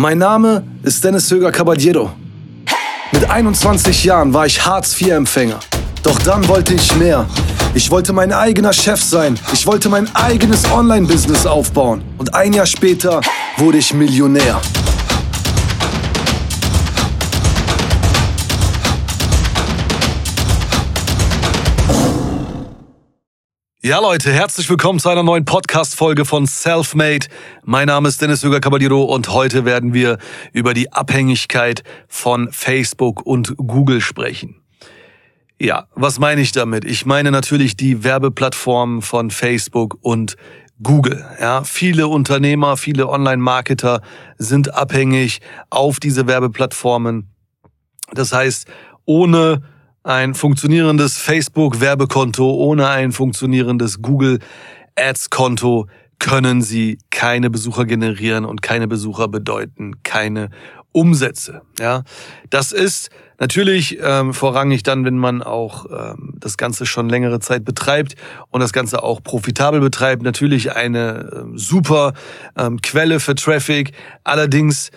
Mein Name ist Dennis Höger Caballero. Mit 21 Jahren war ich Hartz-IV-Empfänger. Doch dann wollte ich mehr. Ich wollte mein eigener Chef sein. Ich wollte mein eigenes Online-Business aufbauen. Und ein Jahr später wurde ich Millionär. Ja, Leute, herzlich willkommen zu einer neuen Podcast-Folge von Selfmade. Mein Name ist Dennis Höger Caballero und heute werden wir über die Abhängigkeit von Facebook und Google sprechen. Ja, was meine ich damit? Ich meine natürlich die Werbeplattformen von Facebook und Google. Ja, viele Unternehmer, viele Online-Marketer sind abhängig auf diese Werbeplattformen. Das heißt, ohne ein funktionierendes Facebook-Werbekonto, ohne ein funktionierendes Google Ads-Konto können Sie keine Besucher generieren und keine Besucher bedeuten keine Umsätze. Ja, das ist natürlich ähm, vorrangig dann, wenn man auch ähm, das Ganze schon längere Zeit betreibt und das Ganze auch profitabel betreibt, natürlich eine ähm, super ähm, Quelle für Traffic. Allerdings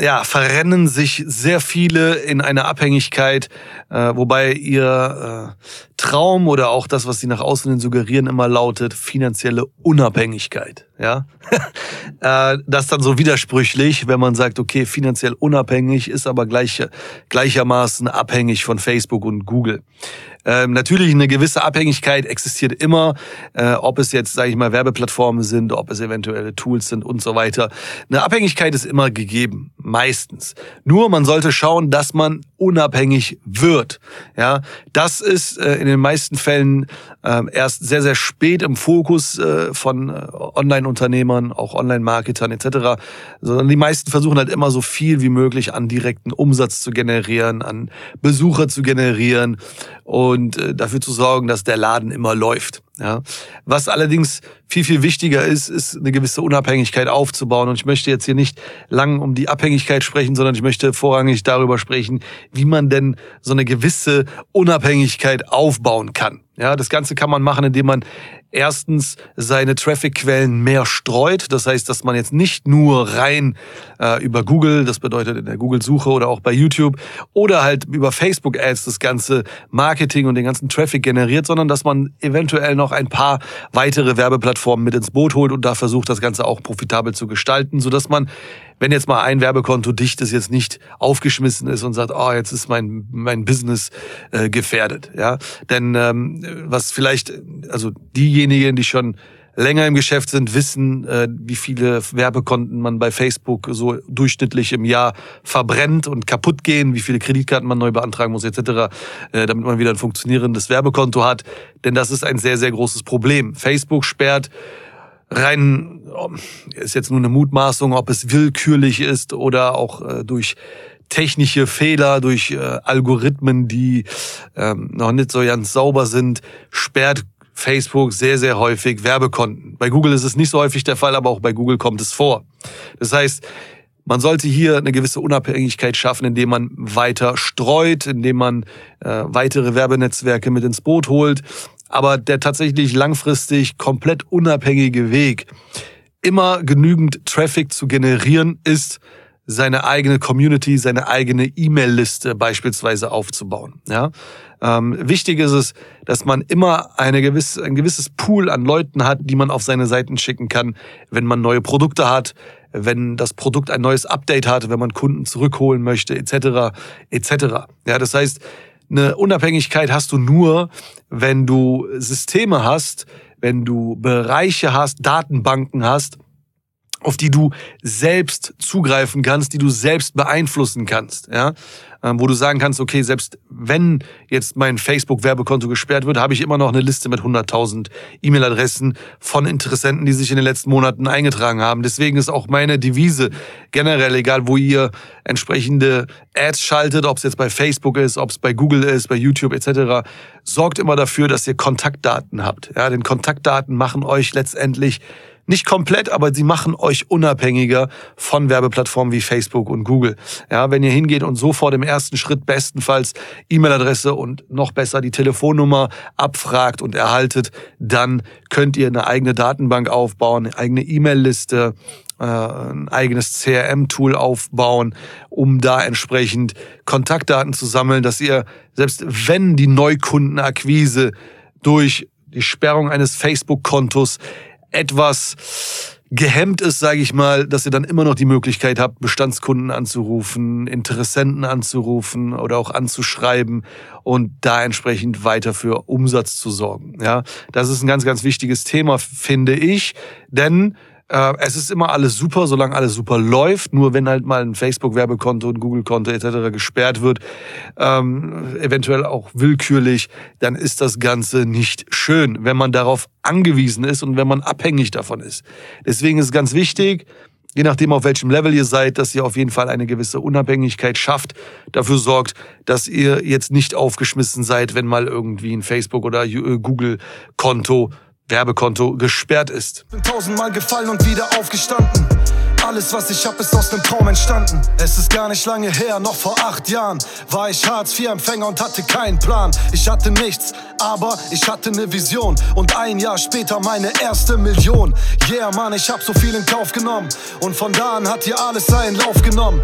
ja, verrennen sich sehr viele in eine Abhängigkeit, äh, wobei ihr äh, Traum oder auch das, was sie nach außen suggerieren, immer lautet finanzielle Unabhängigkeit. Ja, äh, das dann so widersprüchlich, wenn man sagt, okay, finanziell unabhängig ist aber gleich, gleichermaßen abhängig von Facebook und Google. Ähm, natürlich eine gewisse Abhängigkeit existiert immer, äh, ob es jetzt, sage ich mal, Werbeplattformen sind, ob es eventuelle Tools sind und so weiter. Eine Abhängigkeit ist immer gegeben, meistens. Nur man sollte schauen, dass man unabhängig wird. Ja, das ist äh, in den meisten Fällen äh, erst sehr sehr spät im Fokus äh, von äh, Online-Unternehmern, auch Online-Marketern etc. Sondern die meisten versuchen halt immer so viel wie möglich an direkten Umsatz zu generieren, an Besucher zu generieren und äh, dafür zu sorgen, dass der Laden immer läuft. Ja. Was allerdings viel, viel wichtiger ist, ist eine gewisse Unabhängigkeit aufzubauen. Und ich möchte jetzt hier nicht lang um die Abhängigkeit sprechen, sondern ich möchte vorrangig darüber sprechen, wie man denn so eine gewisse Unabhängigkeit aufbauen kann. Ja, das Ganze kann man machen, indem man erstens seine Traffic-Quellen mehr streut. Das heißt, dass man jetzt nicht nur rein äh, über Google, das bedeutet in der Google-Suche oder auch bei YouTube oder halt über Facebook-Ads das ganze Marketing und den ganzen Traffic generiert, sondern dass man eventuell noch ein paar weitere Werbeplattformen mit ins Boot holt und da versucht, das Ganze auch profitabel zu gestalten, sodass man wenn jetzt mal ein Werbekonto dicht ist, jetzt nicht aufgeschmissen ist und sagt, oh, jetzt ist mein mein Business äh, gefährdet, ja, denn ähm, was vielleicht, also diejenigen, die schon länger im Geschäft sind, wissen, äh, wie viele Werbekonten man bei Facebook so durchschnittlich im Jahr verbrennt und kaputt gehen, wie viele Kreditkarten man neu beantragen muss etc., äh, damit man wieder ein funktionierendes Werbekonto hat. Denn das ist ein sehr, sehr großes Problem. Facebook sperrt rein, ist jetzt nur eine Mutmaßung, ob es willkürlich ist oder auch äh, durch technische Fehler, durch äh, Algorithmen, die ähm, noch nicht so ganz sauber sind, sperrt Facebook sehr, sehr häufig Werbekonten. Bei Google ist es nicht so häufig der Fall, aber auch bei Google kommt es vor. Das heißt, man sollte hier eine gewisse Unabhängigkeit schaffen, indem man weiter streut, indem man äh, weitere Werbenetzwerke mit ins Boot holt aber der tatsächlich langfristig komplett unabhängige Weg, immer genügend Traffic zu generieren, ist seine eigene Community, seine eigene E-Mail-Liste beispielsweise aufzubauen. Ja, ähm, wichtig ist es, dass man immer eine gewisse, ein gewisses Pool an Leuten hat, die man auf seine Seiten schicken kann, wenn man neue Produkte hat, wenn das Produkt ein neues Update hat, wenn man Kunden zurückholen möchte, etc., etc. Ja, das heißt, eine Unabhängigkeit hast du nur, wenn du Systeme hast, wenn du Bereiche hast, Datenbanken hast, auf die du selbst zugreifen kannst, die du selbst beeinflussen kannst, ja, ähm, wo du sagen kannst, okay, selbst wenn jetzt mein Facebook-Werbekonto gesperrt wird, habe ich immer noch eine Liste mit 100.000 E-Mail-Adressen von Interessenten, die sich in den letzten Monaten eingetragen haben. Deswegen ist auch meine Devise generell, egal wo ihr entsprechende Ads schaltet, ob es jetzt bei Facebook ist, ob es bei Google ist, bei YouTube etc., sorgt immer dafür, dass ihr Kontaktdaten habt. Ja, denn Kontaktdaten machen euch letztendlich nicht komplett, aber sie machen euch unabhängiger von Werbeplattformen wie Facebook und Google. Ja, wenn ihr hingeht und sofort im ersten Schritt bestenfalls E-Mail-Adresse und noch besser die Telefonnummer abfragt und erhaltet, dann könnt ihr eine eigene Datenbank aufbauen, eine eigene E-Mail-Liste, äh, ein eigenes CRM-Tool aufbauen, um da entsprechend Kontaktdaten zu sammeln, dass ihr, selbst wenn die Neukundenakquise durch die Sperrung eines Facebook-Kontos etwas gehemmt ist, sage ich mal, dass ihr dann immer noch die Möglichkeit habt, Bestandskunden anzurufen, Interessenten anzurufen oder auch anzuschreiben und da entsprechend weiter für Umsatz zu sorgen. Ja, das ist ein ganz, ganz wichtiges Thema, finde ich, denn äh, es ist immer alles super, solange alles super läuft. Nur wenn halt mal ein Facebook-Werbekonto, ein Google-Konto etc. gesperrt wird, ähm, eventuell auch willkürlich, dann ist das Ganze nicht schön, wenn man darauf angewiesen ist und wenn man abhängig davon ist. Deswegen ist es ganz wichtig, je nachdem auf welchem Level ihr seid, dass ihr auf jeden Fall eine gewisse Unabhängigkeit schafft, dafür sorgt, dass ihr jetzt nicht aufgeschmissen seid, wenn mal irgendwie ein Facebook oder Google-Konto Werbekonto gesperrt ist. Bin tausendmal gefallen und wieder aufgestanden. Alles, was ich hab, ist aus nem Traum entstanden. Es ist gar nicht lange her, noch vor acht Jahren war ich Hartz-IV-Empfänger und hatte keinen Plan. Ich hatte nichts, aber ich hatte ne Vision. Und ein Jahr später meine erste Million. Yeah, Mann, ich hab so viel in Kauf genommen. Und von da an hat hier alles seinen Lauf genommen.